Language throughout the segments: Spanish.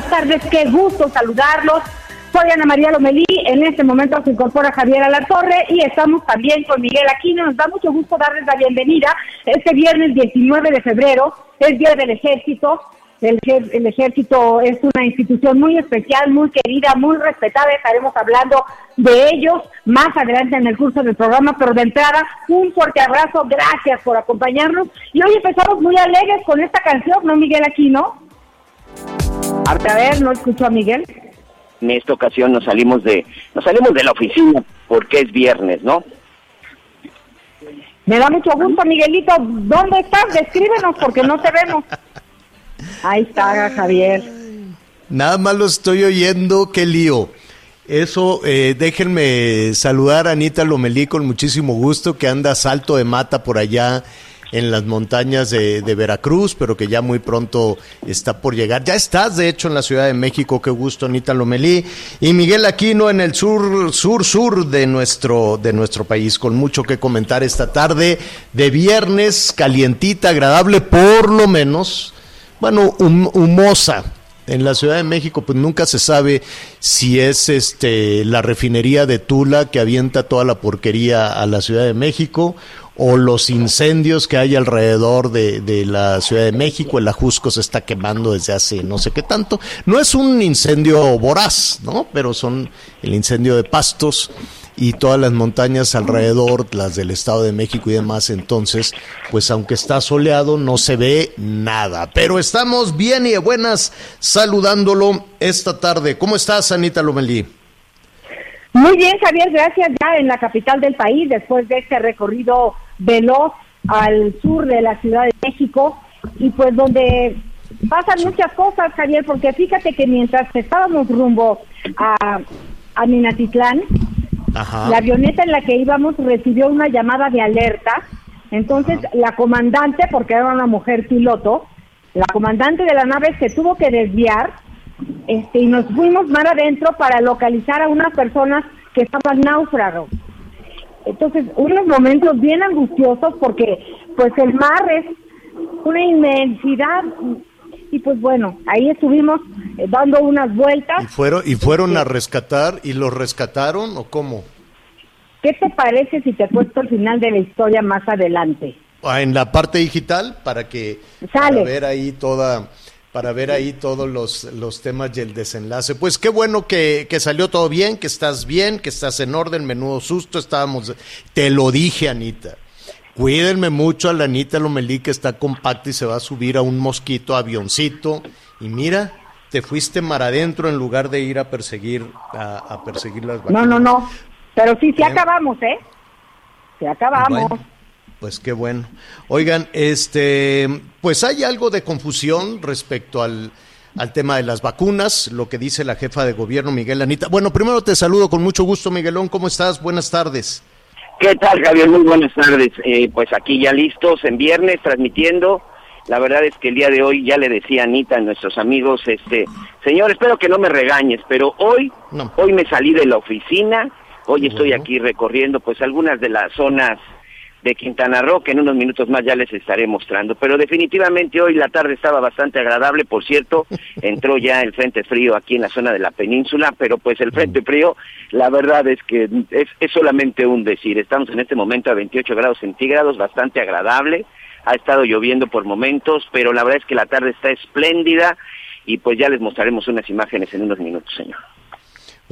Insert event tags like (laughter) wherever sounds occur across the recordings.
buenas tardes, qué gusto saludarlos. Soy Ana María Lomelí, en este momento se incorpora Javier Alatorre y estamos también con Miguel Aquino. Nos da mucho gusto darles la bienvenida este viernes 19 de febrero, es Día del Ejército. El, el ejército es una institución muy especial, muy querida, muy respetada. Estaremos hablando de ellos más adelante en el curso del programa, pero de entrada, un fuerte abrazo, gracias por acompañarnos. Y hoy empezamos muy alegres con esta canción, ¿no, Miguel Aquino? A ver, no escucho a Miguel. en esta ocasión nos salimos de nos salimos de la oficina porque es viernes, ¿no? Me da mucho gusto, Miguelito. ¿Dónde estás? Descríbenos porque no te vemos. Ahí está, Javier. Nada más lo estoy oyendo, qué lío. Eso, eh, déjenme saludar a Anita Lomelí con muchísimo gusto, que anda a salto de mata por allá en las montañas de, de Veracruz, pero que ya muy pronto está por llegar. Ya estás, de hecho, en la Ciudad de México, qué gusto, Anita Lomelí. Y Miguel Aquino en el sur, sur, sur de nuestro, de nuestro país, con mucho que comentar esta tarde de viernes, calientita, agradable, por lo menos, bueno, hum- humosa. En la Ciudad de México, pues nunca se sabe si es este la refinería de Tula que avienta toda la porquería a la Ciudad de México o los incendios que hay alrededor de, de la Ciudad de México. El Ajusco se está quemando desde hace no sé qué tanto. No es un incendio voraz, ¿no? Pero son el incendio de pastos y todas las montañas alrededor, las del Estado de México y demás, entonces, pues aunque está soleado, no se ve nada. Pero estamos bien y de buenas saludándolo esta tarde. ¿Cómo estás, Anita Lomelí? Muy bien, Javier, gracias. Ya en la capital del país, después de este recorrido veloz al sur de la Ciudad de México, y pues donde pasan muchas cosas, Javier, porque fíjate que mientras estábamos rumbo a, a Minatitlán, Ajá. La avioneta en la que íbamos recibió una llamada de alerta. Entonces, la comandante, porque era una mujer piloto, la comandante de la nave se tuvo que desviar este, y nos fuimos mar adentro para localizar a unas personas que estaban náufragos. Entonces, unos momentos bien angustiosos porque pues el mar es una inmensidad y pues bueno, ahí estuvimos eh, dando unas vueltas. ¿Y fueron, ¿Y fueron a rescatar y los rescataron o cómo? ¿Qué te parece si te cuento el final de la historia más adelante? Ah, En la parte digital para que Sale. para ver ahí toda para ver ahí todos los, los temas y el desenlace. Pues qué bueno que, que salió todo bien, que estás bien, que estás en orden, menudo susto, estábamos, te lo dije Anita, cuídenme mucho a la Anita Lomelí que está compacta y se va a subir a un mosquito avioncito y mira, te fuiste mar adentro en lugar de ir a perseguir, a, a perseguir las No, vacunas. no, no. Pero sí, sí acabamos, ¿eh? Sí acabamos. Bueno, pues qué bueno. Oigan, este, pues hay algo de confusión respecto al, al tema de las vacunas, lo que dice la jefa de gobierno Miguel Anita. Bueno, primero te saludo con mucho gusto, Miguelón. ¿Cómo estás? Buenas tardes. ¿Qué tal, Javier? Muy buenas tardes. Eh, pues aquí ya listos en viernes transmitiendo. La verdad es que el día de hoy ya le decía a Anita a nuestros amigos, este, señor, espero que no me regañes, pero hoy, No. hoy me salí de la oficina, hoy estoy Bueno. aquí recorriendo pues algunas de las zonas de Quintana Roo, que en unos minutos más ya les estaré mostrando. Pero definitivamente hoy la tarde estaba bastante agradable, por cierto, (laughs) entró ya el frente frío aquí en la zona de la península, pero pues el frente frío, la verdad es que es, es solamente un decir. Estamos en este momento a 28 grados centígrados, bastante agradable, ha estado lloviendo por momentos, pero la verdad es que la tarde está espléndida y pues ya les mostraremos unas imágenes en unos minutos, señor.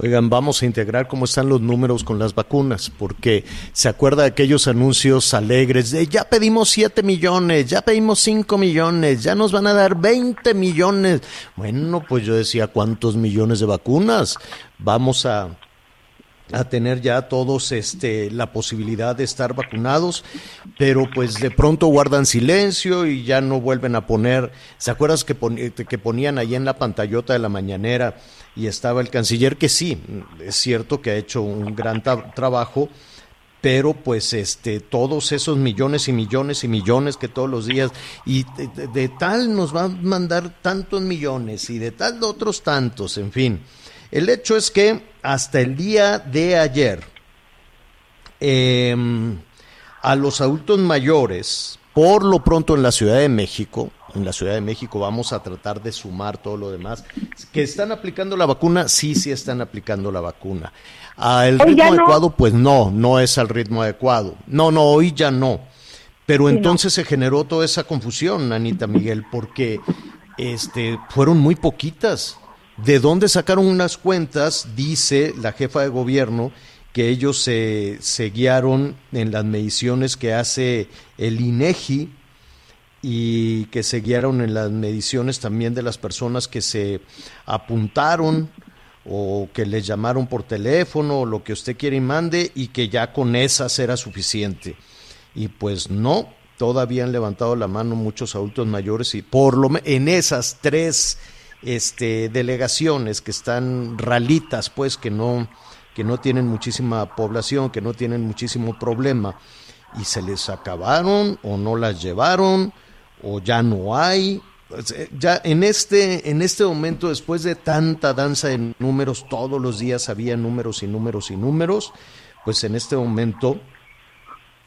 Oigan, vamos a integrar cómo están los números con las vacunas, porque se acuerda de aquellos anuncios alegres de ya pedimos 7 millones, ya pedimos 5 millones, ya nos van a dar 20 millones. Bueno, pues yo decía, ¿cuántos millones de vacunas? Vamos a, a tener ya todos este la posibilidad de estar vacunados, pero pues de pronto guardan silencio y ya no vuelven a poner, ¿se acuerdas que, que ponían ahí en la pantallota de la mañanera y estaba el canciller que sí, es cierto que ha hecho un gran trabajo, pero pues este todos esos millones y millones y millones que todos los días y de, tal nos va a mandar tantos millones y de tal de otros tantos, en fin. El hecho es que hasta el día de ayer em, a los adultos mayores, por lo pronto en la Ciudad de México, en la Ciudad de México vamos a tratar de sumar todo lo demás. ¿Que están aplicando la vacuna? Sí, sí están aplicando la vacuna. ¿Al ritmo adecuado? Pues no, no es al ritmo adecuado. No, no, hoy ya no. Pero entonces se generó toda esa confusión, Anita Miguel, porque este, fueron muy poquitas. ¿De dónde sacaron unas cuentas? Dice la jefa de gobierno que ellos se, se guiaron en las mediciones que hace el INEGI y que se guiaron en las mediciones también de las personas que se apuntaron o que les llamaron por teléfono o lo que usted quiere y mande y que ya con esas era suficiente. Y pues no, todavía han levantado la mano muchos adultos mayores y por lo en esas tres este, delegaciones que están ralitas, pues que no que no tienen muchísima población, que no tienen muchísimo problema y se les acabaron o no las llevaron o ya no hay. Ya en este, en este momento, después de tanta danza de números, todos los días había números y números y números, pues en este momento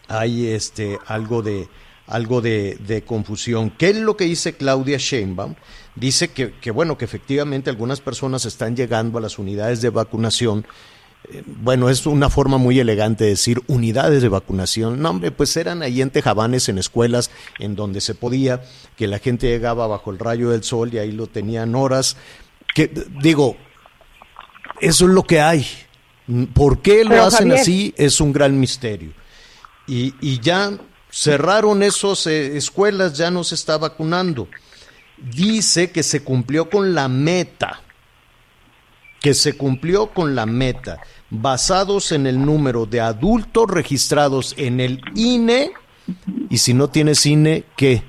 hay este algo de algo de, de, confusión. ¿Qué es lo que dice Claudia Sheinbaum? Dice que, que, bueno, que efectivamente algunas personas están llegando a las unidades de vacunación bueno, es una forma muy elegante de decir unidades de vacunación. No, hombre, pues eran ahí en Tejabanes, en escuelas, en donde se podía, que la gente llegaba bajo el rayo del sol y ahí lo tenían horas. Que, digo, eso es lo que hay. ¿Por qué lo hacen así? Es un gran misterio. Y, y ya cerraron esas eh, escuelas, ya no se está vacunando. Dice que se cumplió con la meta que se cumplió con la meta, basados en el número de adultos registrados en el INE, y si no tienes INE, ¿qué?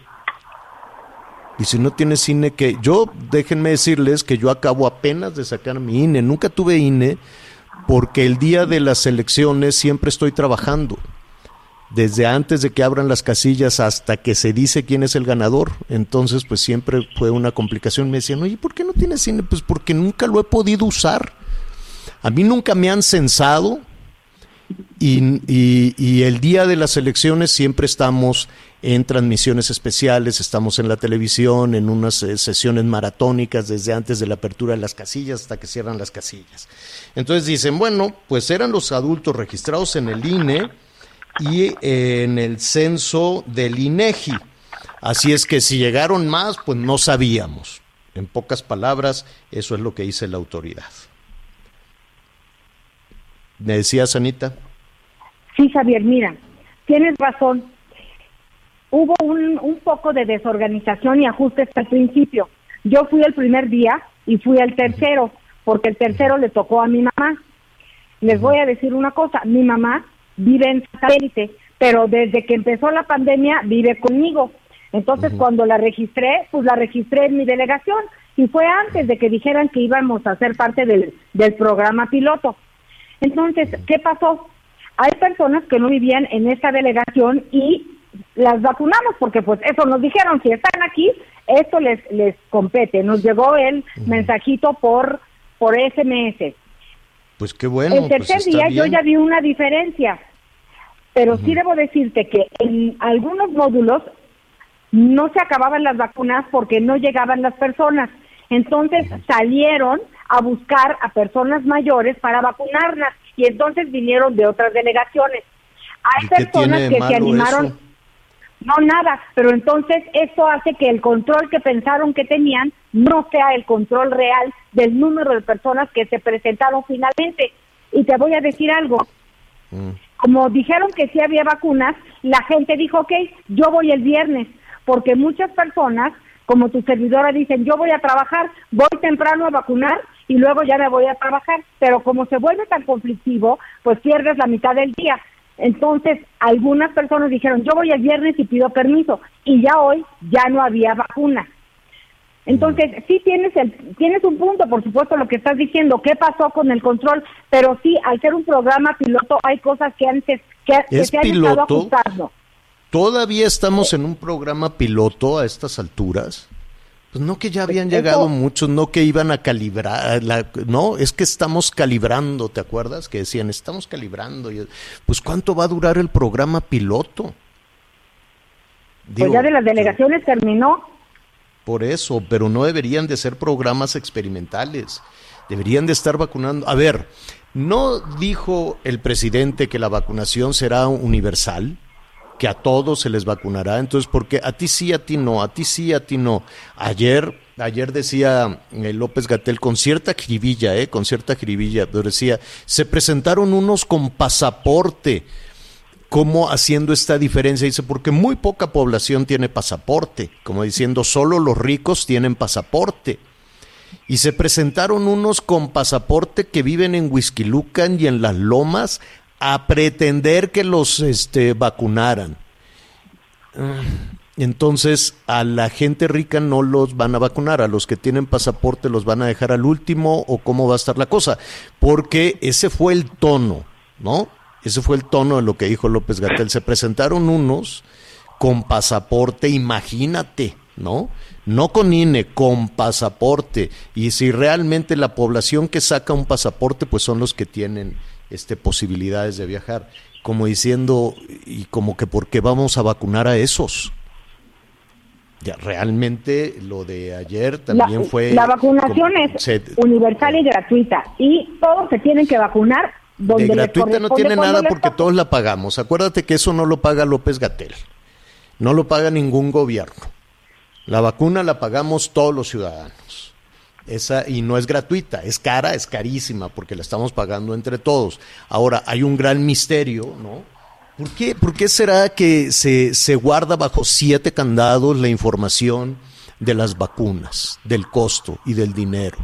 Y si no tienes INE, ¿qué? Yo, déjenme decirles que yo acabo apenas de sacar mi INE, nunca tuve INE, porque el día de las elecciones siempre estoy trabajando desde antes de que abran las casillas hasta que se dice quién es el ganador. Entonces, pues siempre fue una complicación. Me decían, oye, ¿por qué no tienes cine? Pues porque nunca lo he podido usar. A mí nunca me han censado y, y, el día de las elecciones siempre estamos en transmisiones especiales, estamos en la televisión, en unas eh, sesiones maratónicas desde antes de la apertura de las casillas hasta que cierran las casillas. Entonces dicen, bueno, pues eran los adultos registrados en el INE y en el censo del INEGI. Así es que si llegaron más, pues no sabíamos. En pocas palabras, eso es lo que dice la autoridad. ¿Me decías, Anita? Sí, Javier, mira, tienes razón. Hubo un, un poco de desorganización y ajustes al principio. Yo fui el primer día y fui el tercero, porque el tercero le tocó a mi mamá. Les voy a decir una cosa, mi mamá vive en satélite, pero desde que empezó la pandemia vive conmigo. Entonces, cuando la registré, pues la registré en mi delegación y fue antes de que dijeran que íbamos a ser parte del, del programa piloto. Entonces, ¿qué pasó? Hay personas que no vivían en esta delegación y las vacunamos porque pues eso nos dijeron, si están aquí, esto les les compete. Nos llegó el mensajito por por SMS. Pues qué bueno. El tercer pues día yo ya vi una diferencia. pero sí debo decirte que en algunos módulos no se acababan las vacunas porque no llegaban las personas. Entonces salieron a buscar a personas mayores para vacunarlas y entonces vinieron de otras delegaciones. Hay ¿Y qué personas que se animaron. eso? No, nada, pero entonces esto hace que el control que pensaron que tenían no sea el control real del número de personas que se presentaron finalmente. Y te voy a decir algo, como dijeron que sí había vacunas, la gente dijo, ok, yo voy el viernes, porque muchas personas, como tu servidora, dicen, yo voy a trabajar, voy temprano a vacunar y luego ya me voy a trabajar, pero como se vuelve tan conflictivo, pues pierdes la mitad del día. Entonces, algunas personas dijeron, yo voy el viernes y pido permiso, y ya hoy ya no había vacuna. Entonces, sí tienes el, tienes un punto, por supuesto, lo que estás diciendo, qué pasó con el control, pero sí, al ser un programa piloto, hay cosas que antes que, que ¿Es se han estado piloto? ajustando. ¿Todavía estamos en un programa piloto a estas alturas? Pues no que ya habían Eso- llegado muchos, no que iban a calibrar, la- no, es que estamos calibrando, ¿te acuerdas? Que decían, estamos calibrando. Y, pues ¿cuánto va a durar el programa piloto? Pues ya de las delegaciones terminó. Por eso, pero no deberían de ser programas experimentales. Deberían de estar vacunando. A ver, ¿no dijo el presidente que la vacunación será universal? Que a todos se les vacunará. Entonces, ¿por qué? A ti sí, a ti no, a ti sí, a ti no. Ayer, ayer decía eh, López Gatel con cierta jiribilla, eh, con cierta jiribilla, decía, se presentaron unos con pasaporte cómo haciendo esta diferencia. Dice, porque muy poca población tiene pasaporte, como diciendo, solo los ricos tienen pasaporte. Y se presentaron unos con pasaporte que viven en Huizquilucan y en las lomas a pretender que los este, vacunaran. Entonces, a la gente rica no los van a vacunar, a los que tienen pasaporte los van a dejar al último o cómo va a estar la cosa, porque ese fue el tono, ¿no? Ese fue el tono de lo que dijo López Gatel. Se presentaron unos con pasaporte, imagínate, ¿no? No con INE, con pasaporte. Y si realmente la población que saca un pasaporte, pues son los que tienen este, posibilidades de viajar. Como diciendo, y como que por qué vamos a vacunar a esos. Ya, realmente lo de ayer también la, fue... la vacunación como- es se- universal y gratuita y todos se tienen que vacunar de gratuita no tiene nada porque todos la pagamos. Acuérdate que eso no lo paga López Gatel. No lo paga ningún gobierno. La vacuna la pagamos todos los ciudadanos. Esa y no es gratuita, es cara, es carísima porque la estamos pagando entre todos. Ahora hay un gran misterio, ¿no? ¿Por qué, por qué será que se, se guarda bajo siete candados la información de las vacunas, del costo y del dinero?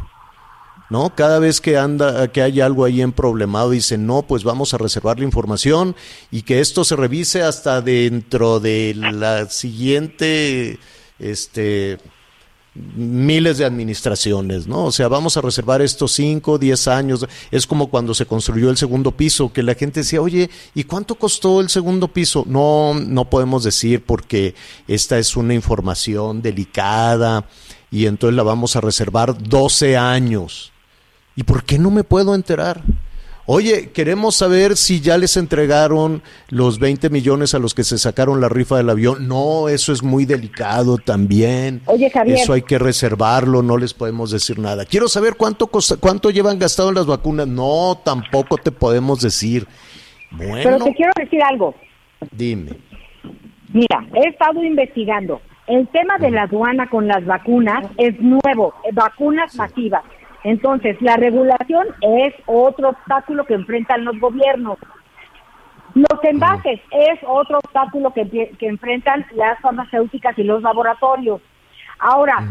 ¿No? Cada vez que anda, que hay algo ahí en problemado, dicen, no, pues vamos a reservar la información y que esto se revise hasta dentro de la siguiente, este, miles de administraciones, ¿no? O sea, vamos a reservar estos 5, 10 años. Es como cuando se construyó el segundo piso, que la gente decía, oye, ¿y cuánto costó el segundo piso? No, no podemos decir porque esta es una información delicada y entonces la vamos a reservar 12 años. ¿Y por qué no me puedo enterar? Oye, queremos saber si ya les entregaron los 20 millones a los que se sacaron la rifa del avión. No, eso es muy delicado también. Oye, Javier. Eso hay que reservarlo, no les podemos decir nada. Quiero saber cuánto costa- cuánto llevan gastado en las vacunas. No, tampoco te podemos decir. Pero Bueno, te quiero decir algo. dime. Mira, he estado investigando. El tema de la aduana con las vacunas es nuevo, vacunas masivas. Entonces, la regulación es otro obstáculo que enfrentan los gobiernos. Los envases es otro obstáculo que, que enfrentan las farmacéuticas y los laboratorios. Ahora,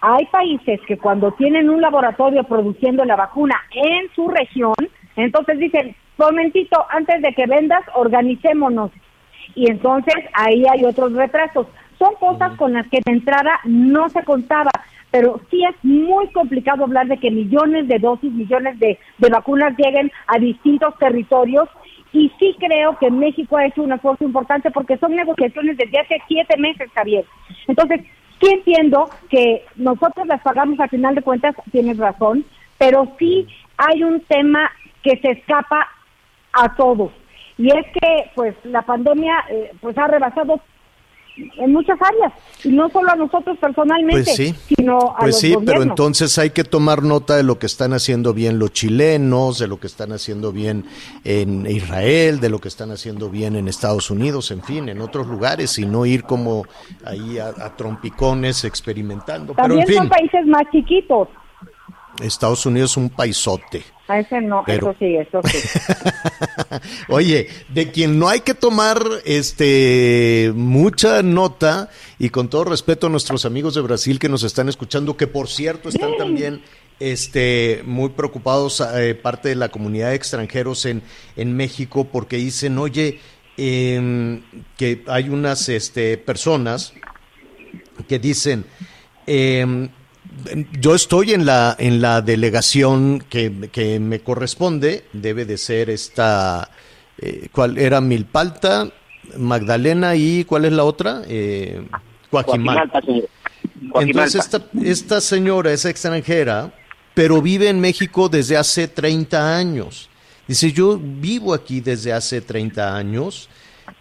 hay países que cuando tienen un laboratorio produciendo la vacuna en su región, entonces dicen, momentito, antes de que vendas, organicémonos. Y entonces ahí hay otros retrasos. Son cosas con las que de entrada no se contaba, pero sí es muy complicado hablar de que millones de dosis, millones de, de vacunas lleguen a distintos territorios. Y sí creo que México ha hecho un esfuerzo importante porque son negociaciones desde hace siete meses, Javier. Entonces, sí entiendo que nosotros las pagamos al final de cuentas, tienes razón, pero sí hay un tema que se escapa a todos. y es que pues la pandemia eh, pues ha rebasado en muchas áreas y no solo a nosotros personalmente, Pues sí. sino a Pues los sí, pero entonces hay que tomar nota de lo que están haciendo bien los chilenos, de lo que están haciendo bien en Israel, de lo que están haciendo bien en Estados Unidos, en fin, en otros lugares, y no ir como ahí a, a trompicones experimentando. Pero en También fin, son países más chiquitos. Estados Unidos es un paisote. A ese no, Pero- eso sí, eso sí. (laughs) Oye, de quien no hay que tomar este mucha nota y con todo respeto a nuestros amigos de Brasil que nos están escuchando, que por cierto están también este muy preocupados eh, parte de la comunidad de extranjeros en, en México porque dicen, oye, em, que hay unas este, personas que dicen, em, yo estoy en la en la delegación que, que me corresponde, debe de ser esta, eh, ¿cuál era Milpalta, Magdalena y cuál es la otra? Eh. Coajimalpa. Entonces esta, esta señora es extranjera, pero vive en México desde hace 30 años. Dice, yo vivo aquí desde hace 30 años,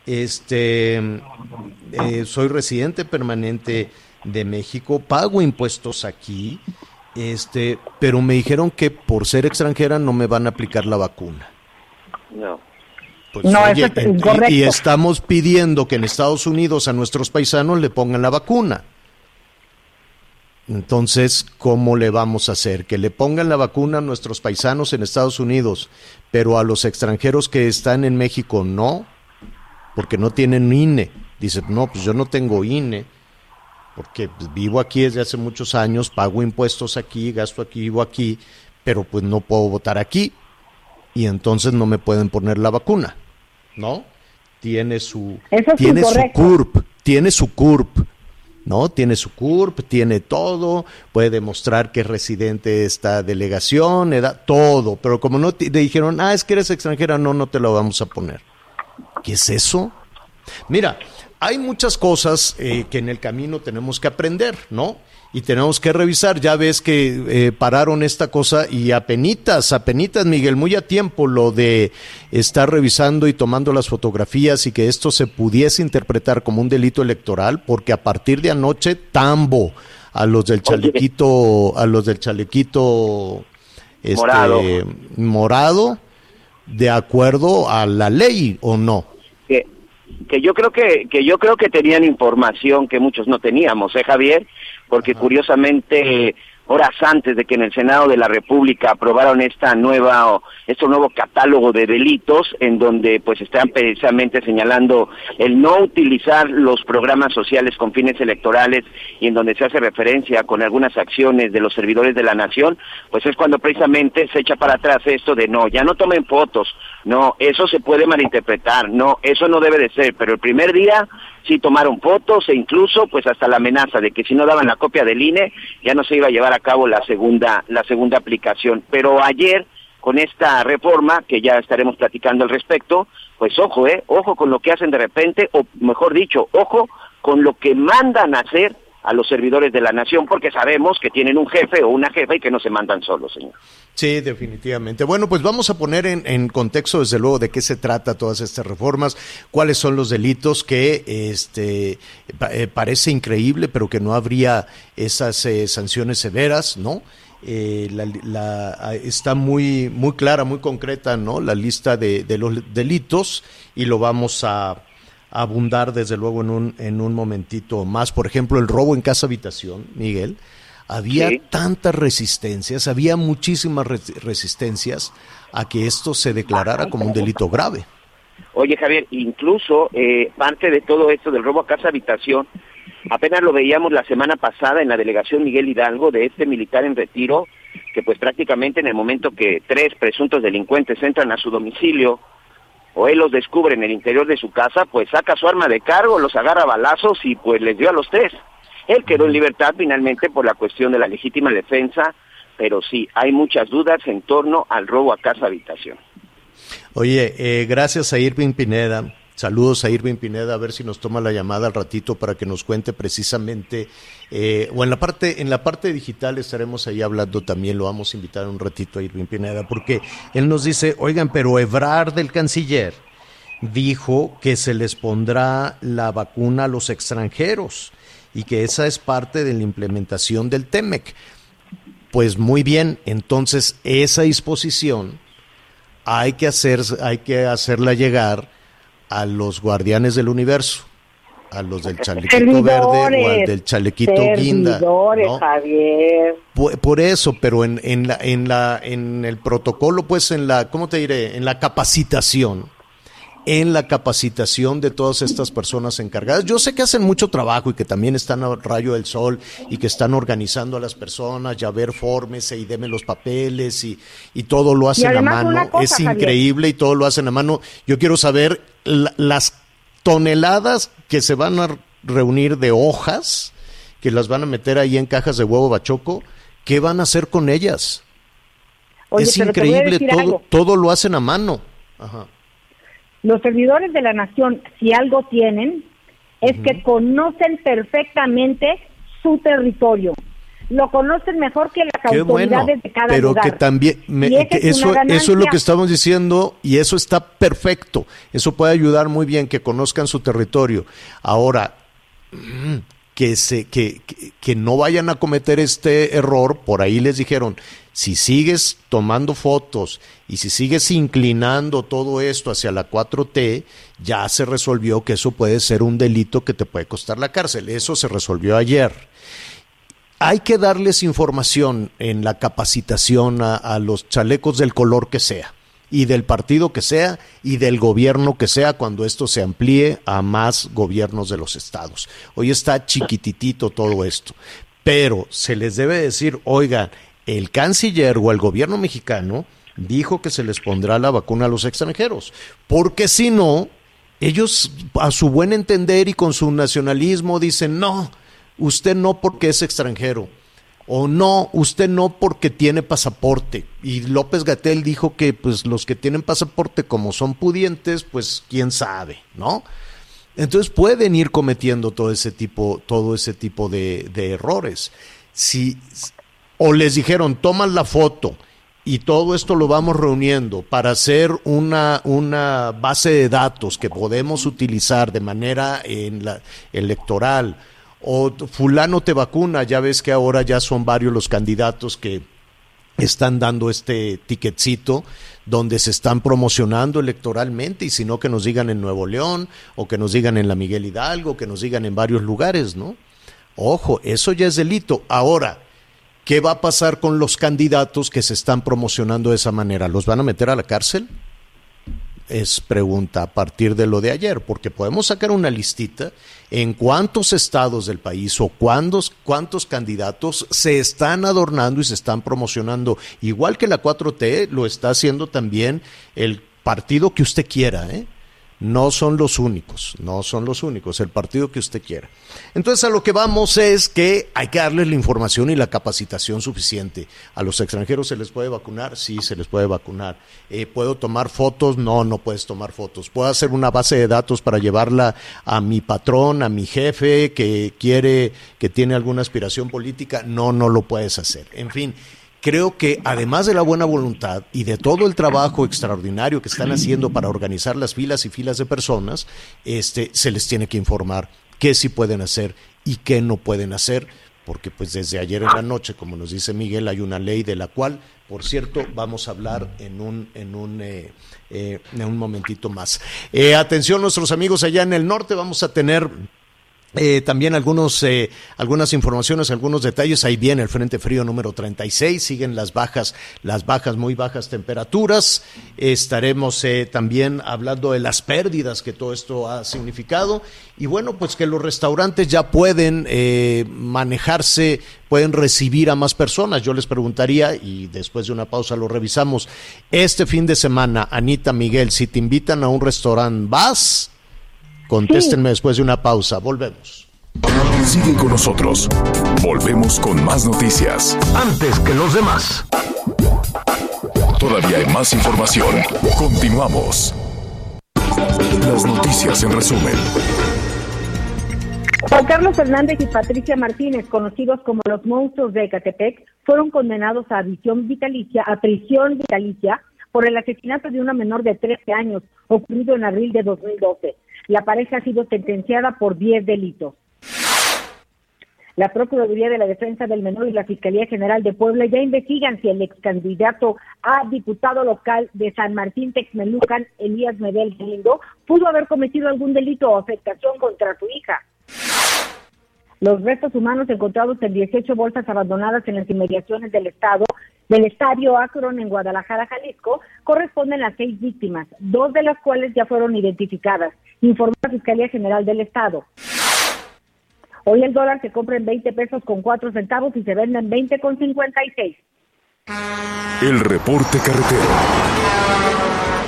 este, eh, soy residente permanente de México, pago impuestos aquí, este, pero me dijeron que por ser extranjera no me van a aplicar la vacuna. No. Pues, No, oye, eso es en- y- incorrecto. y estamos pidiendo que en Estados Unidos a nuestros paisanos le pongan la vacuna. Entonces, ¿cómo le vamos a hacer? Que le pongan la vacuna a nuestros paisanos en Estados Unidos, pero a los extranjeros que están en México no, porque no tienen INE. Dice, no, pues yo no tengo INE, porque pues, vivo aquí desde hace muchos años, pago impuestos aquí, gasto aquí, vivo aquí, pero pues no puedo votar aquí y entonces no me pueden poner la vacuna, ¿no? Tiene su Eso es tiene su. CURP, tiene su CURP, ¿no? Tiene su CURP, tiene todo, puede demostrar que es residente de esta delegación, edad, todo, pero como no te, le dijeron, ah, es que eres extranjera, no, no te lo vamos a poner. ¿Qué es eso? Mira, hay muchas cosas eh, que en el camino tenemos que aprender, ¿no? Y tenemos que revisar. Ya ves que eh, pararon esta cosa y apenitas, apenitas, Miguel, muy a tiempo lo de estar revisando y tomando las fotografías y que esto se pudiese interpretar como un delito electoral, porque a partir de anoche, tambo a los del chalequito, a los del chalequito este, Morado. morado, de acuerdo a la ley o no. Que, yo creo que, que yo creo que tenían información que muchos no teníamos, ¿eh, Javier? Porque curiosamente horas antes de que en el Senado de la República aprobaron esta nueva este nuevo catálogo de delitos en donde pues están precisamente señalando el no utilizar los programas sociales con fines electorales y en donde se hace referencia con algunas acciones de los servidores de la nación, pues es cuando precisamente se echa para atrás esto de no, ya no tomen fotos, no, eso se puede malinterpretar, no, eso no debe de ser, pero el primer día sí tomaron fotos e incluso pues hasta la amenaza de que si no daban la copia del INE ya no se iba a llevar a cabo la segunda la segunda aplicación, pero ayer con esta reforma que ya estaremos platicando al respecto, pues ojo, eh, ojo con lo que hacen de repente o mejor dicho, ojo con lo que mandan hacer a los servidores de la nación porque sabemos que tienen un jefe o una jefa y que no se mandan solos, señor. Sí, definitivamente. Bueno, pues vamos a poner en, contexto, desde luego, de qué se trata todas estas reformas, cuáles son los delitos que este, eh, parece increíble, pero que no habría esas eh, sanciones severas, ¿no? Eh, la, ah, está muy, muy clara, muy concreta, ¿no? La lista de, de los delitos y lo vamos a abundar, desde luego, en un, en un momentito más. Por ejemplo, el robo en casa habitación, Miguel. Había Sí. tantas resistencias, había muchísimas res- resistencias a que esto se declarara como un delito grave. Oye, Javier, incluso eh, parte de todo esto del robo a casa habitación, apenas lo veíamos la semana pasada en la delegación Miguel Hidalgo de este militar en retiro, que pues prácticamente en el momento que tres presuntos delincuentes entran a su domicilio o él los descubre en el interior de su casa, pues saca su arma de cargo, los agarra a balazos y pues les dio a los tres. Él quedó en libertad finalmente por la cuestión de la legítima defensa, pero sí, hay muchas dudas en torno al robo a casa habitación. Oye, eh, gracias a Irving Pineda. Saludos a Irving Pineda, a ver si nos toma la llamada al ratito para que nos cuente precisamente, eh, o en la parte, en la parte digital estaremos ahí hablando también, lo vamos a invitar un ratito a Irving Pineda, porque él nos dice, oigan, pero Ebrard del canciller dijo que se les pondrá la vacuna a los extranjeros y que esa es parte de la implementación del TEMEC. Pues muy bien, entonces esa disposición hay que, hacer, hay que hacerla llegar a los guardianes del universo, a los del chalequito verde o al del chalequito guinda. ¿no? Javier. Por, por eso, pero en, en, la, en, la, en el protocolo, pues en la, ¿cómo te diré? En la capacitación, en la capacitación de todas estas personas encargadas. Yo sé que hacen mucho trabajo y que también están a rayo del sol y que están organizando a las personas, ya ver fórmese y deme los papeles y, y todo lo hacen a mano. cosa, es Javier. increíble y todo lo hacen a mano. Yo quiero saber la- las toneladas que se van a reunir de hojas, que las van a meter ahí en cajas de huevo bachoco, ¿qué van a hacer con ellas? Oye, es increíble, todo, algo. todo lo hacen a mano. Ajá. Los servidores de la nación, si algo tienen, es que conocen perfectamente su territorio. Lo conocen mejor que las Qué bueno, autoridades de cada pero lugar. que también, me- que es eso, es lo que estamos diciendo y eso está perfecto. Eso puede ayudar muy bien que conozcan su territorio. Ahora, mm, que, se, que, que, que no vayan a cometer este error, por ahí les dijeron, si sigues tomando fotos y si sigues inclinando todo esto hacia la 4T, ya se resolvió que eso puede ser un delito que te puede costar la cárcel. Eso se resolvió ayer hay que darles información en la capacitación a, a, los chalecos del color que sea, y del partido que sea, y del gobierno que sea, cuando esto se amplíe a más gobiernos de los estados. Hoy está chiquititito todo esto, pero se les debe decir, oigan, el canciller o el gobierno mexicano dijo que se les pondrá la vacuna a los extranjeros, porque si no, ellos a su buen entender y con su nacionalismo dicen, no, usted no porque es extranjero, o no, usted no porque tiene pasaporte. Y López Gatel dijo que pues los que tienen pasaporte como son pudientes, pues quién sabe, ¿no? Entonces pueden ir cometiendo todo ese tipo, todo ese tipo de, de errores. Si, o les dijeron, toman la foto y todo esto lo vamos reuniendo para hacer una, una base de datos que podemos utilizar de manera electoral o fulano te vacuna, ya ves que ahora ya son varios los candidatos que están dando este ticketcito donde se están promocionando electoralmente y si no que nos digan en Nuevo León o que nos digan en la Miguel Hidalgo, que nos digan en varios lugares, ¿no? Ojo, eso ya es delito. Ahora, ¿qué va a pasar con los candidatos que se están promocionando de esa manera? ¿Los van a meter a la cárcel? es pregunta a partir de lo de ayer, porque podemos sacar una listita en cuántos estados del país o cuántos, cuántos candidatos se están adornando y se están promocionando, igual que la 4T lo está haciendo también el partido que usted quiera, ¿eh? No son los únicos, no son los únicos, el partido que usted quiera. Entonces a lo que vamos es que hay que darles la información y la capacitación suficiente. A los extranjeros se les puede vacunar, sí, se les puede vacunar. Eh, ¿Puedo tomar fotos? No, no puedes tomar fotos. ¿Puedo hacer una base de datos para llevarla a mi patrón, a mi jefe que quiere, que tiene alguna aspiración política? No, no lo puedes hacer. En fin, creo que además de la buena voluntad y de todo el trabajo extraordinario que están haciendo para organizar las filas y filas de personas, este, se les tiene que informar qué sí pueden hacer y qué no pueden hacer, porque pues desde ayer en la noche, como nos dice Miguel, hay una ley de la cual, por cierto, vamos a hablar en un, en un, eh, eh, en un momentito más. Eh, atención nuestros amigos allá en el norte, vamos a tener eh, también algunos, eh, algunas informaciones, algunos detalles. Ahí viene el Frente Frío número 36. Siguen las bajas, las bajas, muy bajas temperaturas. estaremos eh, también hablando de las pérdidas que todo esto ha significado. Y bueno, pues que los restaurantes ya pueden eh, manejarse, pueden recibir a más personas. Yo les preguntaría, y después de una pausa lo revisamos, este fin de semana, Anita Miguel, si te invitan a un restaurante, ¿vas? Contéstenme sí. después de una pausa. Volvemos. Sigue con nosotros. Volvemos con más noticias. Antes que los demás. Todavía hay más información. Continuamos. Las noticias en resumen. Juan Carlos Hernández y Patricia Martínez, conocidos como los monstruos de Ecatepec, fueron condenados a prisión vitalicia, a prisión vitalicia por el asesinato de una menor de 13 años ocurrido en abril de 2012. La pareja ha sido sentenciada por 10 delitos. La Procuraduría de la Defensa del Menor y la Fiscalía General de Puebla ya investigan si el ex candidato a diputado local de San Martín Texmelucan, Elías Medel Galindo, pudo haber cometido algún delito o afectación contra su hija. Los restos humanos encontrados en 18 bolsas abandonadas en las inmediaciones del estado del estadio Akron en Guadalajara, Jalisco, corresponden a seis víctimas, dos de las cuales ya fueron identificadas, informó la Fiscalía General del Estado. Hoy el dólar se compra en 20 pesos con 4 centavos y se vende en 20 con 56. El reporte carretero.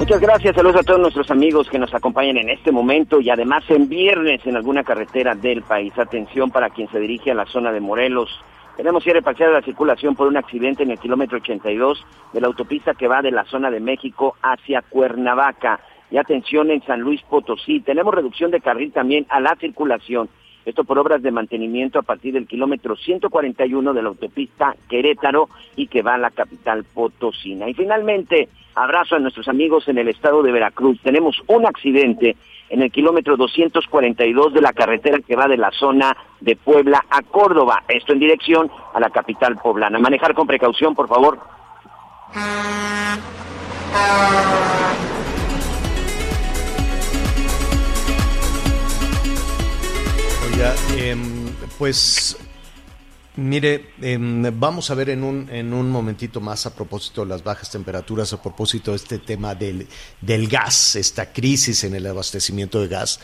Muchas gracias, saludos a todos nuestros amigos que nos acompañan en este momento y además en viernes en alguna carretera del país. Atención para quien se dirige a la zona de Morelos. Tenemos cierre parcial de la circulación por un accidente en el kilómetro 82 de la autopista que va de la zona de México hacia Cuernavaca. Y atención en San Luis Potosí. Tenemos reducción de carril también a la circulación. Esto por obras de mantenimiento a partir del kilómetro 141 de la autopista Querétaro y que va a la capital potosina. Y finalmente, abrazo a nuestros amigos en el estado de Veracruz. Tenemos un accidente en el kilómetro 242 de la carretera que va de la zona de Puebla a Córdoba. Esto en dirección a la capital poblana. Manejar con precaución, por favor. Em, pues mire, em, vamos a ver en un, en un momentito más a propósito de las bajas temperaturas, a propósito de este tema del, del gas, esta crisis en el abastecimiento de gas,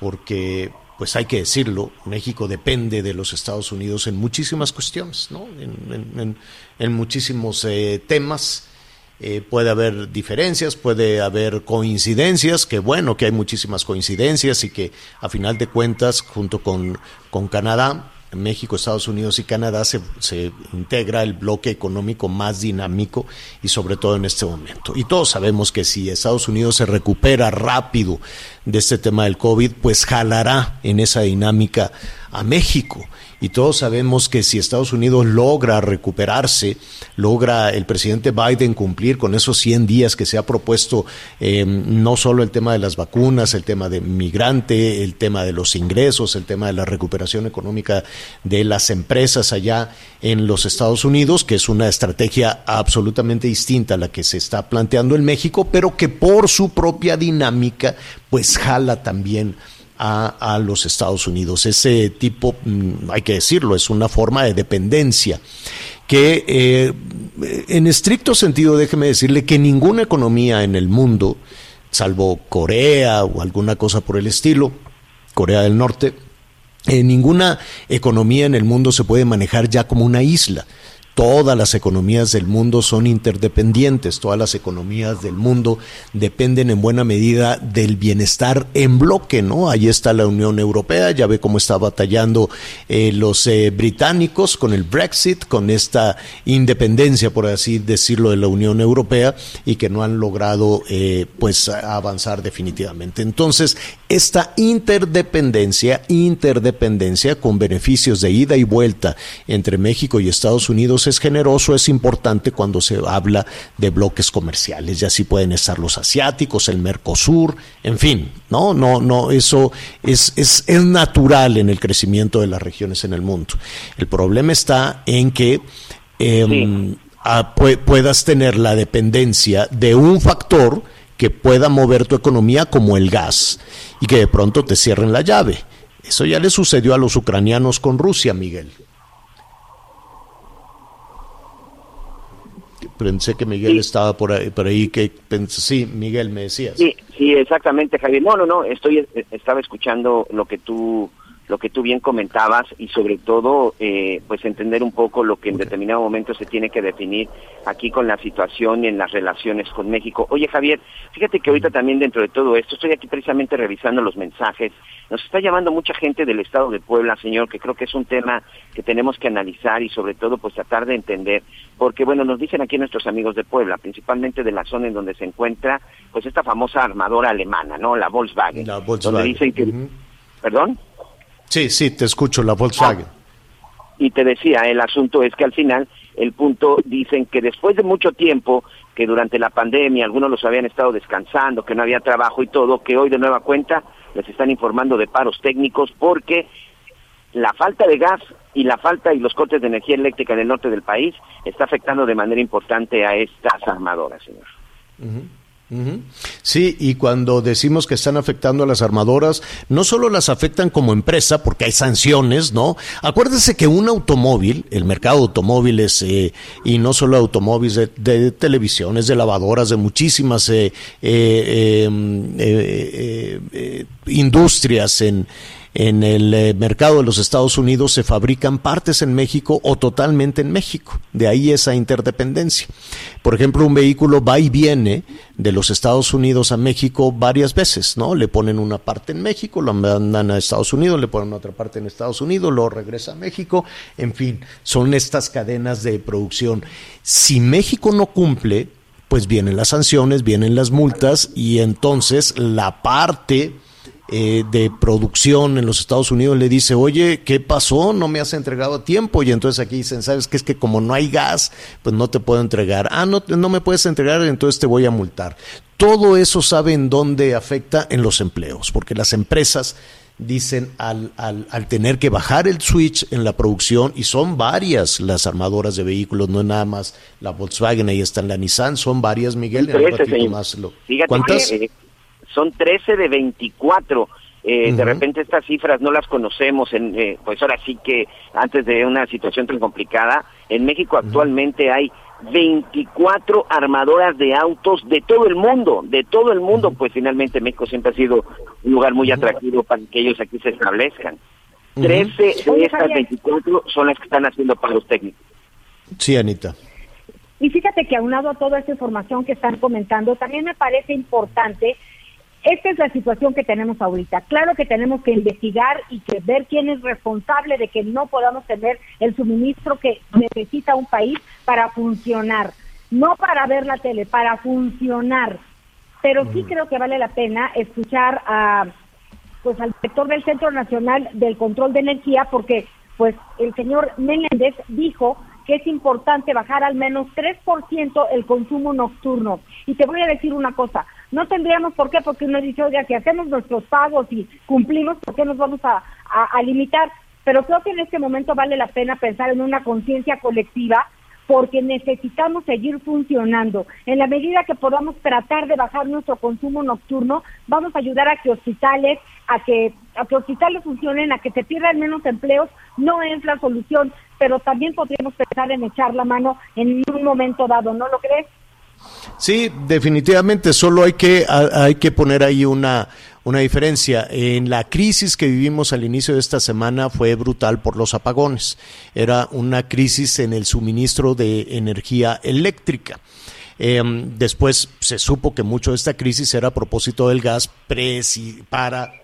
porque pues hay que decirlo, México depende de los Estados Unidos en muchísimas cuestiones, ¿no? en, en, en muchísimos eh, temas. Eh, puede haber diferencias, puede haber coincidencias, que bueno, que hay muchísimas coincidencias y que a final de cuentas, junto con, con Canadá, México, Estados Unidos y Canadá se, se, integra el bloque económico más dinámico y sobre todo en este momento. Y todos sabemos que si Estados Unidos se recupera rápido de este tema del COVID, pues jalará en esa dinámica a México y todos sabemos que si Estados Unidos logra recuperarse, logra el presidente Biden cumplir con esos 100 días que se ha propuesto, eh, no solo el tema de las vacunas, el tema de migrante, el tema de los ingresos, el tema de la recuperación económica de las empresas allá en los Estados Unidos, que es una estrategia absolutamente distinta a la que se está planteando en México, pero que por su propia dinámica, pues jala también a, los Estados Unidos. Ese tipo, hay que decirlo, es una forma de dependencia que eh, en estricto sentido, déjeme decirle que ninguna economía en el mundo, salvo Corea o alguna cosa por el estilo, Corea del Norte, eh, ninguna economía en el mundo se puede manejar ya como una isla todas las economías del mundo son interdependientes, todas las economías del mundo dependen en buena medida del bienestar en bloque, ¿no? Ahí está la Unión Europea, ya ve cómo está batallando eh, los eh, británicos con el Brexit, con esta independencia, por así decirlo, de la Unión Europea y que no han logrado eh, pues avanzar definitivamente. Entonces, esta interdependencia, interdependencia con beneficios de ida y vuelta entre México y Estados Unidos es generoso, es importante cuando se habla de bloques comerciales. Y así pueden estar los asiáticos, el Mercosur, en fin, no, no, no, eso es, es, es natural en el crecimiento de las regiones en el mundo. El problema está en que eh, sí. a, pu puedas tener la dependencia de un factor que pueda mover tu economía como el gas y que de pronto te cierren la llave. Eso ya le sucedió a los ucranianos con Rusia, Miguel. Pensé que Miguel sí. estaba por ahí, por ahí que pensé, sí, Miguel, me decías. Sí, sí, exactamente, Javier. No, no, no, estoy estaba escuchando lo que tú lo que tú bien comentabas y sobre todo eh, pues entender un poco lo que en determinado momento se tiene que definir aquí con la situación y en las relaciones con México. Oye Javier, fíjate que ahorita también dentro de todo esto estoy aquí precisamente revisando los mensajes. Nos está llamando mucha gente del estado de Puebla, señor, que creo que es un tema que tenemos que analizar y sobre todo pues tratar de entender, porque bueno, nos dicen aquí nuestros amigos de Puebla, principalmente de la zona en donde se encuentra pues esta famosa armadora alemana, ¿no? La Volkswagen. La Volkswagen. Donde dicen que... Uh -huh. ¿Perdón? Sí, sí, te escucho, la Volkswagen. Ah, y te decía, el asunto es que al final el punto, dicen que después de mucho tiempo, que durante la pandemia algunos los habían estado descansando, que no había trabajo y todo, que hoy de nueva cuenta les están informando de paros técnicos porque la falta de gas y la falta y los cortes de energía eléctrica en el norte del país está afectando de manera importante a estas armadoras, señor. Sí, y cuando decimos que están afectando a las armadoras, no solo las afectan como empresa, porque hay sanciones, ¿no? Acuérdese que un automóvil, el mercado de automóviles, eh, y no solo automóviles, de, televisiones, de lavadoras, de muchísimas eh, eh, em, industrias en en el eh, mercado de los Estados Unidos se fabrican partes en México o totalmente en México. De ahí esa interdependencia. Por ejemplo, un vehículo va y viene de los Estados Unidos a México varias veces, ¿no? Le ponen una parte en México, lo mandan a Estados Unidos, le ponen otra parte en Estados Unidos, lo regresa a México, en fin, son estas cadenas de producción. Si México no cumple, pues vienen las sanciones, vienen las multas y entonces la parte eh, de producción en los Estados Unidos le dice, oye, ¿qué pasó? No me has entregado a tiempo. Y entonces aquí dicen, ¿sabes qué? Es que como no hay gas, pues no te puedo entregar. Ah, no, no me puedes entregar, entonces te voy a multar. Todo eso saben dónde afecta en los empleos, porque las empresas dicen al, al, al, tener que bajar el switch en la producción, y son varias las armadoras de vehículos, no es nada más la Volkswagen, ahí está la Nissan, son varias, Miguel, en más lo, ¿Cuántas? Son 13 de 24. Eh, De repente estas cifras no las conocemos, en, eh, pues ahora sí que antes de una situación tan complicada, en México actualmente hay 24 armadoras de autos de todo el mundo, de todo el mundo, pues finalmente México siempre ha sido un lugar muy atractivo para que ellos aquí se establezcan. 13 de estas 24 son las que están haciendo pagos técnicos. Sí, Anita. Y fíjate que aunado a toda esa información que están comentando, también me parece importante esta es la situación que tenemos ahorita. Claro que tenemos que investigar y que ver quién es responsable de que no podamos tener el suministro que necesita un país para funcionar. No para ver la tele, para funcionar. Pero sí creo que vale la pena escuchar a pues al director del Centro Nacional del Control de Energía porque pues el señor Menéndez dijo que es importante bajar al menos 3% el consumo nocturno. Y te voy a decir una cosa, no tendríamos por qué, porque uno dice, oiga, si hacemos nuestros pagos y cumplimos, ¿por qué nos vamos a, a limitar? Pero creo que en este momento vale la pena pensar en una conciencia colectiva porque necesitamos seguir funcionando. En la medida que podamos tratar de bajar nuestro consumo nocturno, vamos a ayudar a que hospitales, a que, a que hospitales funcionen, a que se pierdan menos empleos, no es la solución, pero también podríamos pensar en echar la mano en un momento dado, ¿no lo crees? Sí, definitivamente, solo hay que, hay que poner ahí una, una diferencia. En la crisis que vivimos al inicio de esta semana fue brutal por los apagones. Era una crisis en el suministro de energía eléctrica. Em, después se supo que mucho de esta crisis era a propósito del gas para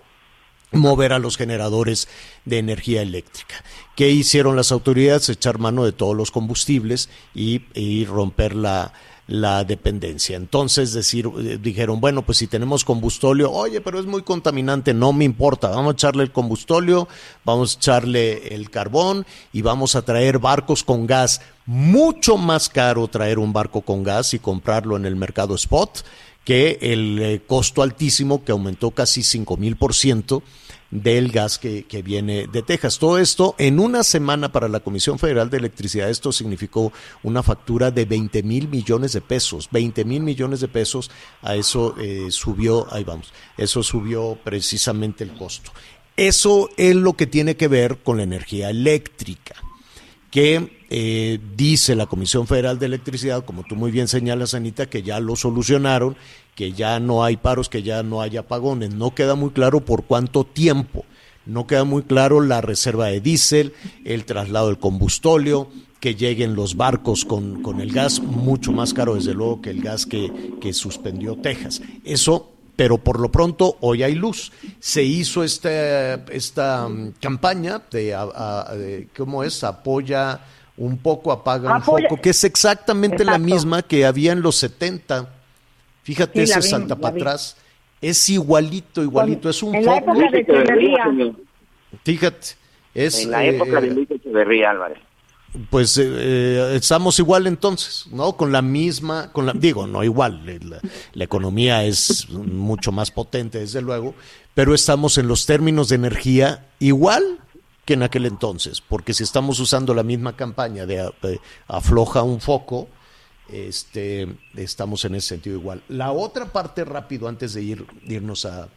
mover a los generadores de energía eléctrica. ¿Qué hicieron las autoridades? Echar mano de todos los combustibles y romper la, la dependencia. Entonces, decir, eh, dijeron, bueno, pues si tenemos combustóleo, oye, pero es muy contaminante, no me importa, vamos a echarle el combustóleo, vamos a echarle el carbón y vamos a traer barcos con gas. Mucho más caro traer un barco con gas y comprarlo en el mercado spot que el eh, costo altísimo que aumentó casi cinco mil por ciento del gas que, que, viene de Texas. Todo esto en una semana para la Comisión Federal de Electricidad, esto significó una factura de 20 mil millones de pesos. 20 mil millones de pesos, a eso eh, subió, ahí vamos, eso subió precisamente el costo. Eso es lo que tiene que ver con la energía eléctrica que eh, dice la Comisión Federal de Electricidad, como tú muy bien señalas, Anita, que ya lo solucionaron, que ya no hay paros, que ya no hay apagones. No queda muy claro por cuánto tiempo. No queda muy claro la reserva de diésel, el traslado del combustóleo, que lleguen los barcos con, con el gas, mucho más caro desde luego que el gas que, que suspendió Texas. Eso pero por lo pronto hoy hay luz. Se hizo esta, esta mm, campaña de, ¿cómo es? Apoya un poco, apaga un poco, que es exactamente la misma que había en los 70. Fíjate ese salta para atrás. Es igualito, igualito, es un en La época de Fíjate, es... En la época de eh, Luis Echeverría, Álvarez. pues eh, eh, estamos igual entonces, ¿no? Con la misma, con la, digo, no igual, la, la, economía es mucho más potente, desde luego, pero estamos en los términos de energía igual en aquel entonces, porque si estamos usando la misma campaña de, afloja un foco, este, estamos en ese sentido igual. La otra parte rápido, antes de ir, irnos a,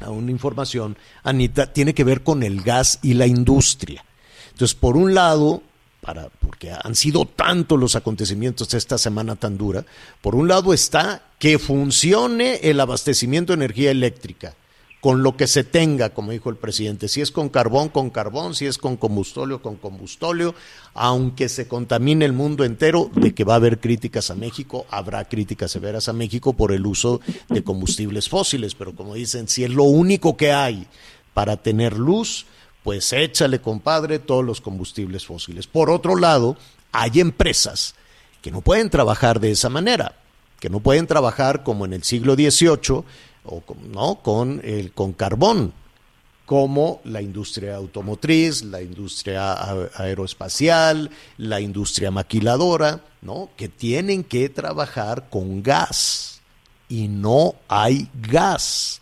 a una información, Anita, tiene que ver con el gas y la industria. Entonces, por un lado, para, porque han sido tantos los acontecimientos de esta semana tan dura, por un lado está que funcione el abastecimiento de energía eléctrica con lo que se tenga, como dijo el presidente, si es con carbón, con carbón, si es con combustóleo, con combustóleo, aunque se contamine el mundo entero, de que va a haber críticas a México, habrá críticas severas a México por el uso de combustibles fósiles, pero como dicen, si es lo único que hay para tener luz, pues échale, compadre, todos los combustibles fósiles. Por otro lado, hay empresas que no pueden trabajar de esa manera, que no pueden trabajar como en el siglo XVIII, o no con el con carbón como la industria automotriz, la industria aeroespacial, la industria maquiladora, ¿no? Que tienen que trabajar con gas y no hay gas.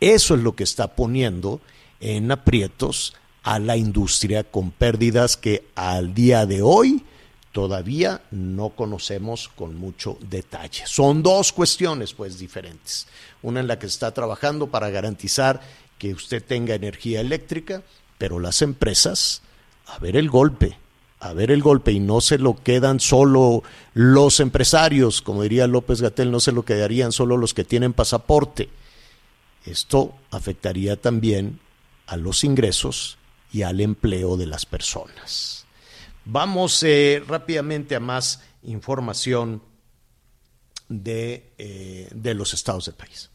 Eso es lo que está poniendo en aprietos a la industria con pérdidas que al día de hoy todavía no conocemos con mucho detalle. Son dos cuestiones pues diferentes. Una en la que está trabajando para garantizar que usted tenga energía eléctrica, pero las empresas, a ver el golpe, a ver el golpe y no se lo quedan solo los empresarios, como diría López Gatel, no se lo quedarían solo los que tienen pasaporte. Esto afectaría también a los ingresos y al empleo de las personas. Vamos eh, rápidamente a más información de, eh, de los estados del país.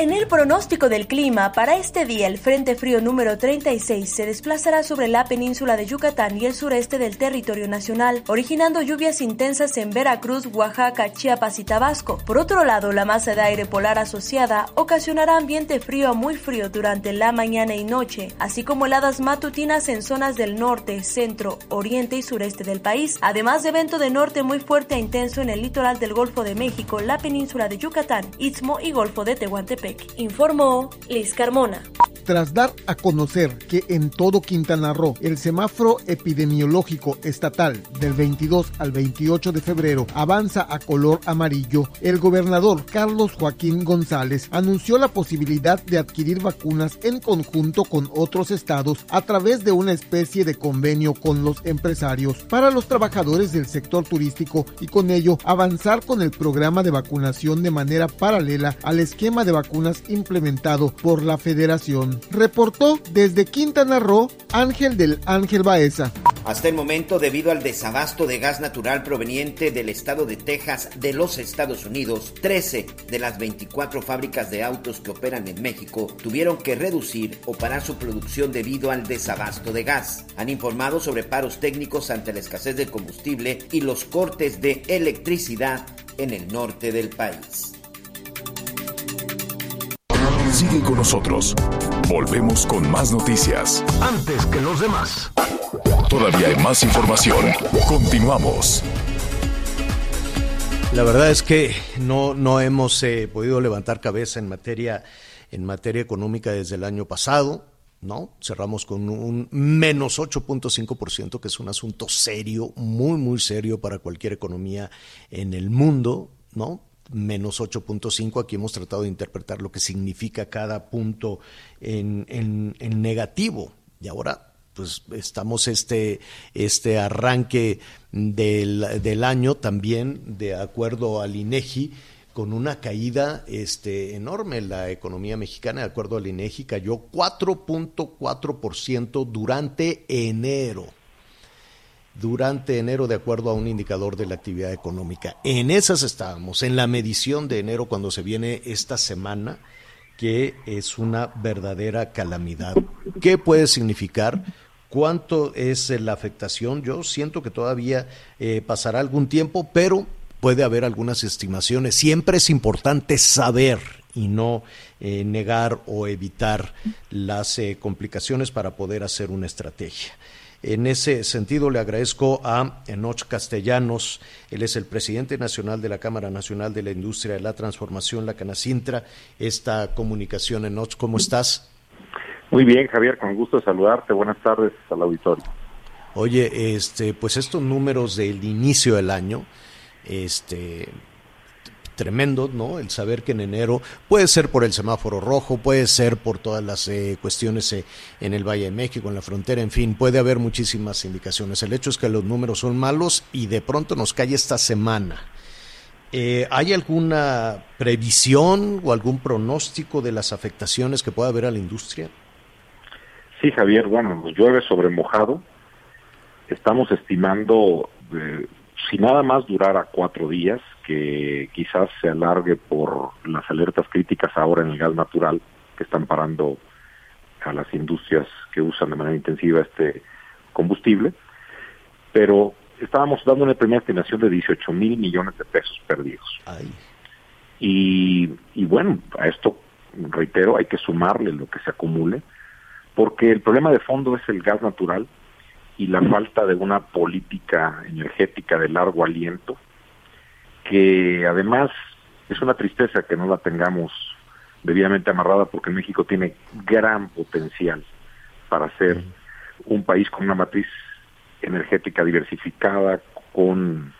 En el pronóstico del clima, para este día el Frente Frío número 36 se desplazará sobre la península de Yucatán y el sureste del territorio nacional, originando lluvias intensas en Veracruz, Oaxaca, Chiapas y Tabasco. Por otro lado, la masa de aire polar asociada ocasionará ambiente frío a muy frío durante la mañana y noche, así como heladas matutinas en zonas del norte, centro, oriente y sureste del país, además de evento de norte muy fuerte e intenso en el litoral del Golfo de México, la península de Yucatán, Istmo y Golfo de Tehuantepec informó Liz Carmona. Tras dar a conocer que en todo Quintana Roo el semáforo epidemiológico estatal del 22 al 28 de febrero avanza a color amarillo, el gobernador Carlos Joaquín González anunció la posibilidad de adquirir vacunas en conjunto con otros estados a través de una especie de convenio con los empresarios para los trabajadores del sector turístico y con ello avanzar con el programa de vacunación de manera paralela al esquema de vacunación implementado por la federación. Reportó desde Quintana Roo Ángel del Ángel Baeza. Hasta el momento, debido al desabasto de gas natural proveniente del estado de Texas de los Estados Unidos, 13 de las 24 fábricas de autos que operan en México tuvieron que reducir o parar su producción debido al desabasto de gas. Han informado sobre paros técnicos ante la escasez de combustible y los cortes de electricidad en el norte del país. Sigue con nosotros. Volvemos con más noticias. Antes que los demás. Todavía hay más información. Continuamos. La verdad es que no, no hemos eh, podido levantar cabeza en materia, en materia económica desde el año pasado. ¿no? Cerramos con un menos 8.5%, que es un asunto serio, muy, muy serio para cualquier economía en el mundo, ¿no? Menos 8.5. Aquí hemos tratado de interpretar lo que significa cada punto en, en, negativo. Y ahora, pues estamos este, este arranque del, del año también, de acuerdo al INEGI, con una caída este, enorme. La economía mexicana, de acuerdo al INEGI, cayó 4.4% durante enero durante enero de acuerdo a un indicador de la actividad económica. En esas estábamos, en la medición de enero cuando se viene esta semana, que es una verdadera calamidad. ¿Qué puede significar? ¿Cuánto es la afectación? Yo siento que todavía eh, pasará algún tiempo, pero puede haber algunas estimaciones. Siempre es importante saber y no eh, negar o evitar las eh, complicaciones para poder hacer una estrategia. En ese sentido, le agradezco a Enoch Castellanos, él es el presidente nacional de la Cámara Nacional de la Industria de la Transformación, la Canacintra, esta comunicación. Enoch, ¿cómo estás? Muy bien, Javier, con gusto saludarte. Buenas tardes al auditorio. Oye, este, pues estos números del inicio del año, este, tremendo, ¿no? El saber que en enero puede ser por el semáforo rojo, puede ser por todas las eh, cuestiones eh, en el Valle de México, en la frontera, en fin, puede haber muchísimas indicaciones. El hecho es que los números son malos y de pronto nos cae esta semana. Eh, ¿Hay alguna previsión o algún pronóstico de las afectaciones que pueda haber a la industria? Sí, Javier, bueno, nos llueve sobre mojado. Estamos estimando, eh, si nada más durara cuatro días, que quizás se alargue por las alertas críticas ahora en el gas natural, que están parando a las industrias que usan de manera intensiva este combustible, pero estábamos dando una primera estimación de 18 mil millones de pesos perdidos. Y, y bueno, a esto, reitero, hay que sumarle lo que se acumule, porque el problema de fondo es el gas natural y la falta de una política energética de largo aliento, que además es una tristeza que no la tengamos debidamente amarrada porque México tiene gran potencial para ser un país con una matriz energética diversificada, con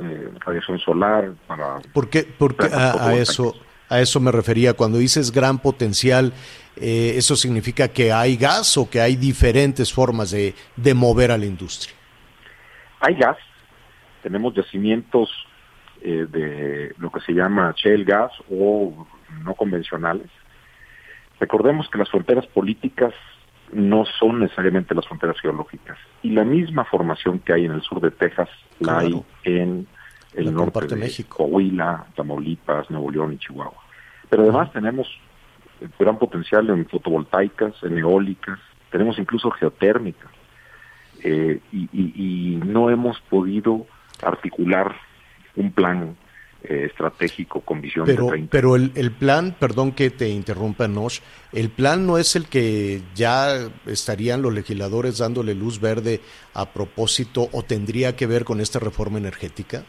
eh, radiación solar para... ¿Por qué, porque a, a, eso, a eso me refería? Cuando dices gran potencial, eh, ¿eso significa que hay gas o que hay diferentes formas de, de mover a la industria? Hay gas, tenemos yacimientos eh, de lo que se llama shale gas o no convencionales. Recordemos que las fronteras políticas no son necesariamente las fronteras geológicas. Y la misma formación que hay en el sur de Texas la hay en el La norte de México. Coahuila, Tamaulipas, Nuevo León y Chihuahua. Pero además tenemos gran potencial en fotovoltaicas, en eólicas, tenemos incluso geotérmicas. Eh, y, y- y no hemos podido articular un plan eh, estratégico con visión Pero, de 30 pero el, el plan, perdón que te interrumpa, Nosh, el plan no es el que ya estarían los legisladores dándole luz verde a propósito o tendría que ver con esta reforma energética.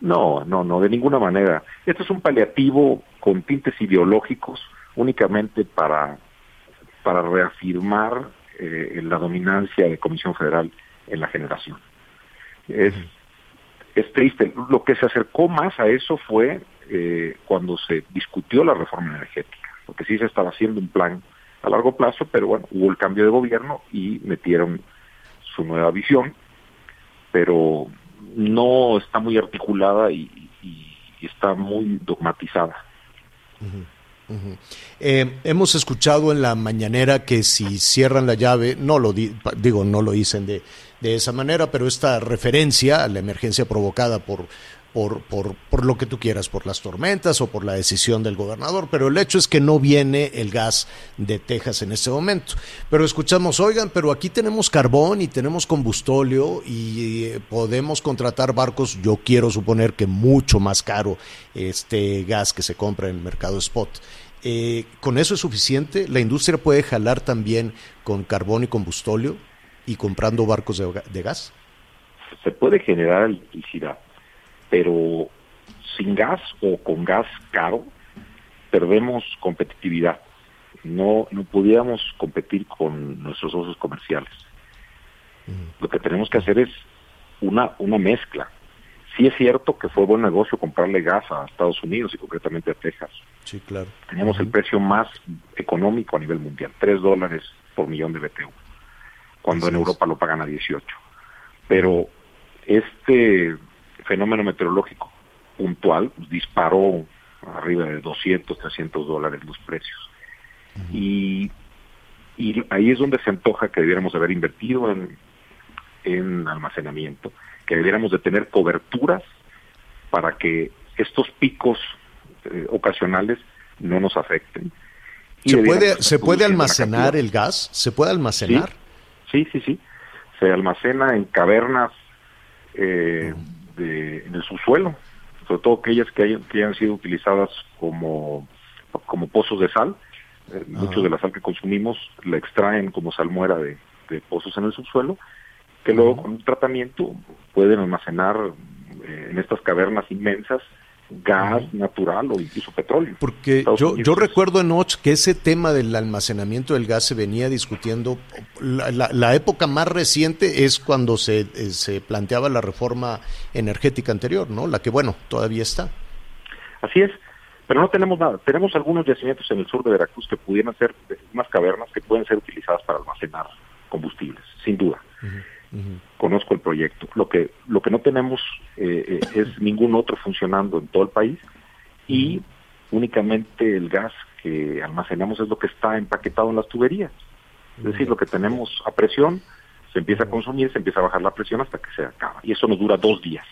No, no, no, de ninguna manera. Esto es un paliativo con tintes ideológicos únicamente para, para reafirmar eh, la dominancia de Comisión Federal en la generación. Es, es triste. Lo que se acercó más a eso fue eh, cuando se discutió la reforma energética, porque sí se estaba haciendo un plan a largo plazo, pero bueno, hubo el cambio de gobierno y metieron su nueva visión, pero no está muy articulada y, está muy dogmatizada. Eh, hemos escuchado en la mañanera que si cierran la llave, no lo di- digo, no lo dicen de, de esa manera, pero esta referencia a la emergencia provocada por, por, por, por lo que tú quieras, por las tormentas o por la decisión del gobernador, pero el hecho es que no viene el gas de Texas en este momento. Pero escuchamos, oigan, pero aquí tenemos carbón y tenemos combustóleo y eh, podemos contratar barcos, yo quiero suponer que mucho más caro este gas que se compra en el mercado spot. Eh, ¿Con eso es suficiente? ¿La industria puede jalar también con carbón y combustóleo y comprando barcos de, ga- de gas? Se puede generar electricidad, pero sin gas o con gas caro perdemos competitividad. No, no pudiéramos competir con nuestros socios comerciales. Lo que tenemos que hacer es una, una mezcla. Sí es cierto que fue buen negocio comprarle gas a Estados Unidos y concretamente a Texas. Sí, claro. Teníamos el precio más económico a nivel mundial, 3 dólares por millón de BTU, cuando Así en es. Europa lo pagan a 18. Pero este fenómeno meteorológico puntual pues, disparó arriba de 200, 300 dólares los precios. y, y ahí es donde se antoja que debiéramos haber invertido en, en almacenamiento, que debiéramos de tener coberturas para que estos picos eh, ocasionales no nos afecten. Y ¿Se puede, ¿se puede almacenar el gas? ¿Se puede almacenar? Sí, sí, sí. Se almacena en cavernas eh, de, en el subsuelo, sobre todo aquellas que hayan, que hayan sido utilizadas como, como pozos de sal. Eh, Mucho de la sal que consumimos la extraen como salmuera de, de pozos en el subsuelo, que luego con un tratamiento pueden almacenar eh, en estas cavernas inmensas gas natural o incluso petróleo. Porque yo, yo recuerdo en Och que ese tema del almacenamiento del gas se venía discutiendo. La, la, época más reciente es cuando se, eh, se planteaba la reforma energética anterior, ¿no? La que, bueno, todavía está. Así es, pero no tenemos nada. Tenemos algunos yacimientos en el sur de Veracruz que pudieran ser unas cavernas que pueden ser utilizadas para almacenar combustibles, sin duda. Conozco el proyecto. Lo que lo que no tenemos eh, eh, es ningún otro funcionando en todo el país y únicamente el gas que almacenamos es lo que está empaquetado en las tuberías. Es decir, lo que tenemos a presión se empieza a consumir, se empieza a bajar la presión hasta que se acaba. Y eso nos dura dos días.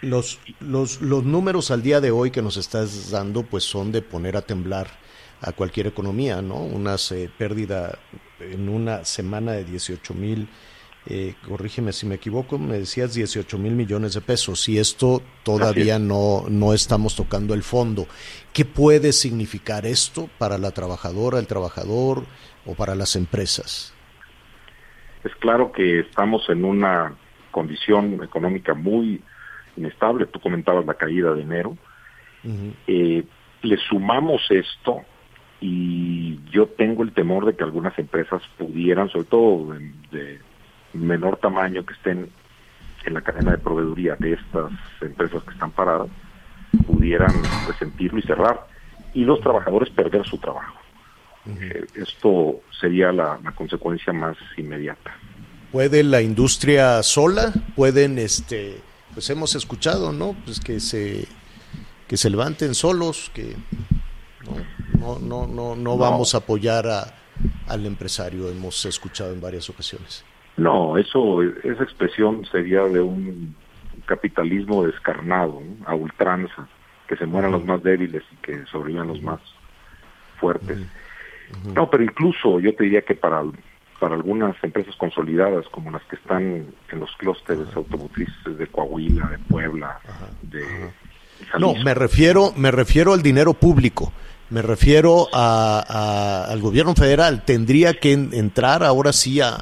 Los, los, los números al día de hoy que nos estás dando pues son de poner a temblar a cualquier economía, ¿no? Una eh, pérdida en una semana de 18 mil eh, corrígeme si me equivoco, me decías 18 mil millones de pesos y esto todavía no, no estamos tocando el fondo. ¿Qué puede significar esto para la trabajadora, el trabajador o para las empresas? Es claro que estamos en una condición económica muy inestable. Tú comentabas la caída de enero. Eh, le sumamos esto y yo tengo el temor de que algunas empresas pudieran, sobre todo de menor tamaño que estén en la cadena de proveeduría de estas empresas que están paradas pudieran resentirlo y cerrar y los trabajadores perder su trabajo. Eh, esto sería la, consecuencia más inmediata. ¿Puede la industria sola? ¿Pueden, este, pues hemos escuchado, ¿no? Pues que se, que se levanten solos, que no, no, no, no, vamos a apoyar a, al empresario, hemos escuchado en varias ocasiones. No, eso, esa expresión sería de un capitalismo descarnado, a ultranza, que se mueran los más débiles y que sobrevivan los más fuertes. No, pero incluso yo te diría que para, para algunas empresas consolidadas, como las que están en los clústeres automotrices de Coahuila, de Puebla, de... No, me refiero, me refiero al dinero público. Me refiero a, al gobierno federal. Tendría que entrar ahora sí a,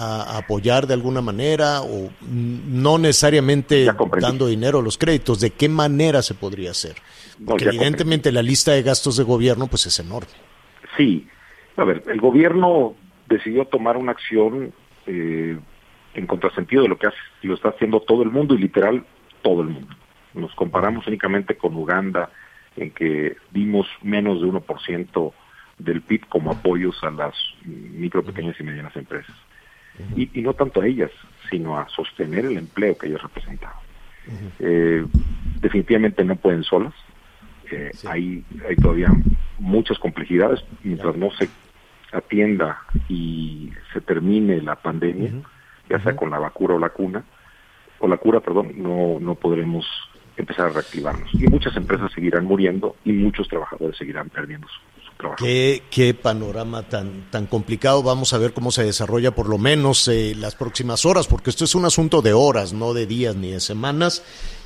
a apoyar de alguna manera o no necesariamente dando dinero a los créditos, ¿de qué manera se podría hacer? Porque evidentemente la lista de gastos de gobierno pues es enorme. Sí, a ver, el gobierno decidió tomar una acción eh, en contrasentido de lo que hace, lo está haciendo todo el mundo y literal todo el mundo. Nos comparamos únicamente con Uganda en que dimos menos de 1% del PIB como apoyos a las micro, pequeñas y medianas empresas y, no tanto a ellas, sino a sostener el empleo que ellos representaban. Eh, definitivamente no pueden solas, eh, hay, hay todavía muchas complejidades. Mientras no se atienda y se termine la pandemia, ya sea con la vacuna o la cuna, o la cura, perdón, no, no podremos empezar a reactivarnos. Y muchas empresas seguirán muriendo y muchos trabajadores seguirán perdiendo su, Qué, qué, panorama tan, tan complicado. Vamos a ver cómo se desarrolla por lo menos eh, las próximas horas, porque esto es un asunto de horas, no de días ni de semanas,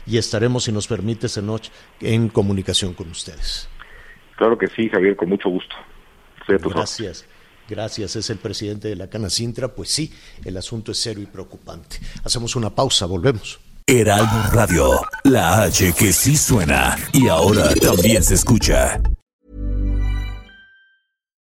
y estaremos, si nos permite, esta noche en comunicación con ustedes. Claro que sí, Javier, con mucho gusto. Gracias. Gracias, es el presidente de la Cana Sintra. Pues sí, el asunto es serio y preocupante. Hacemos una pausa, volvemos. Heraldo Radio, la H que sí suena y ahora también se escucha.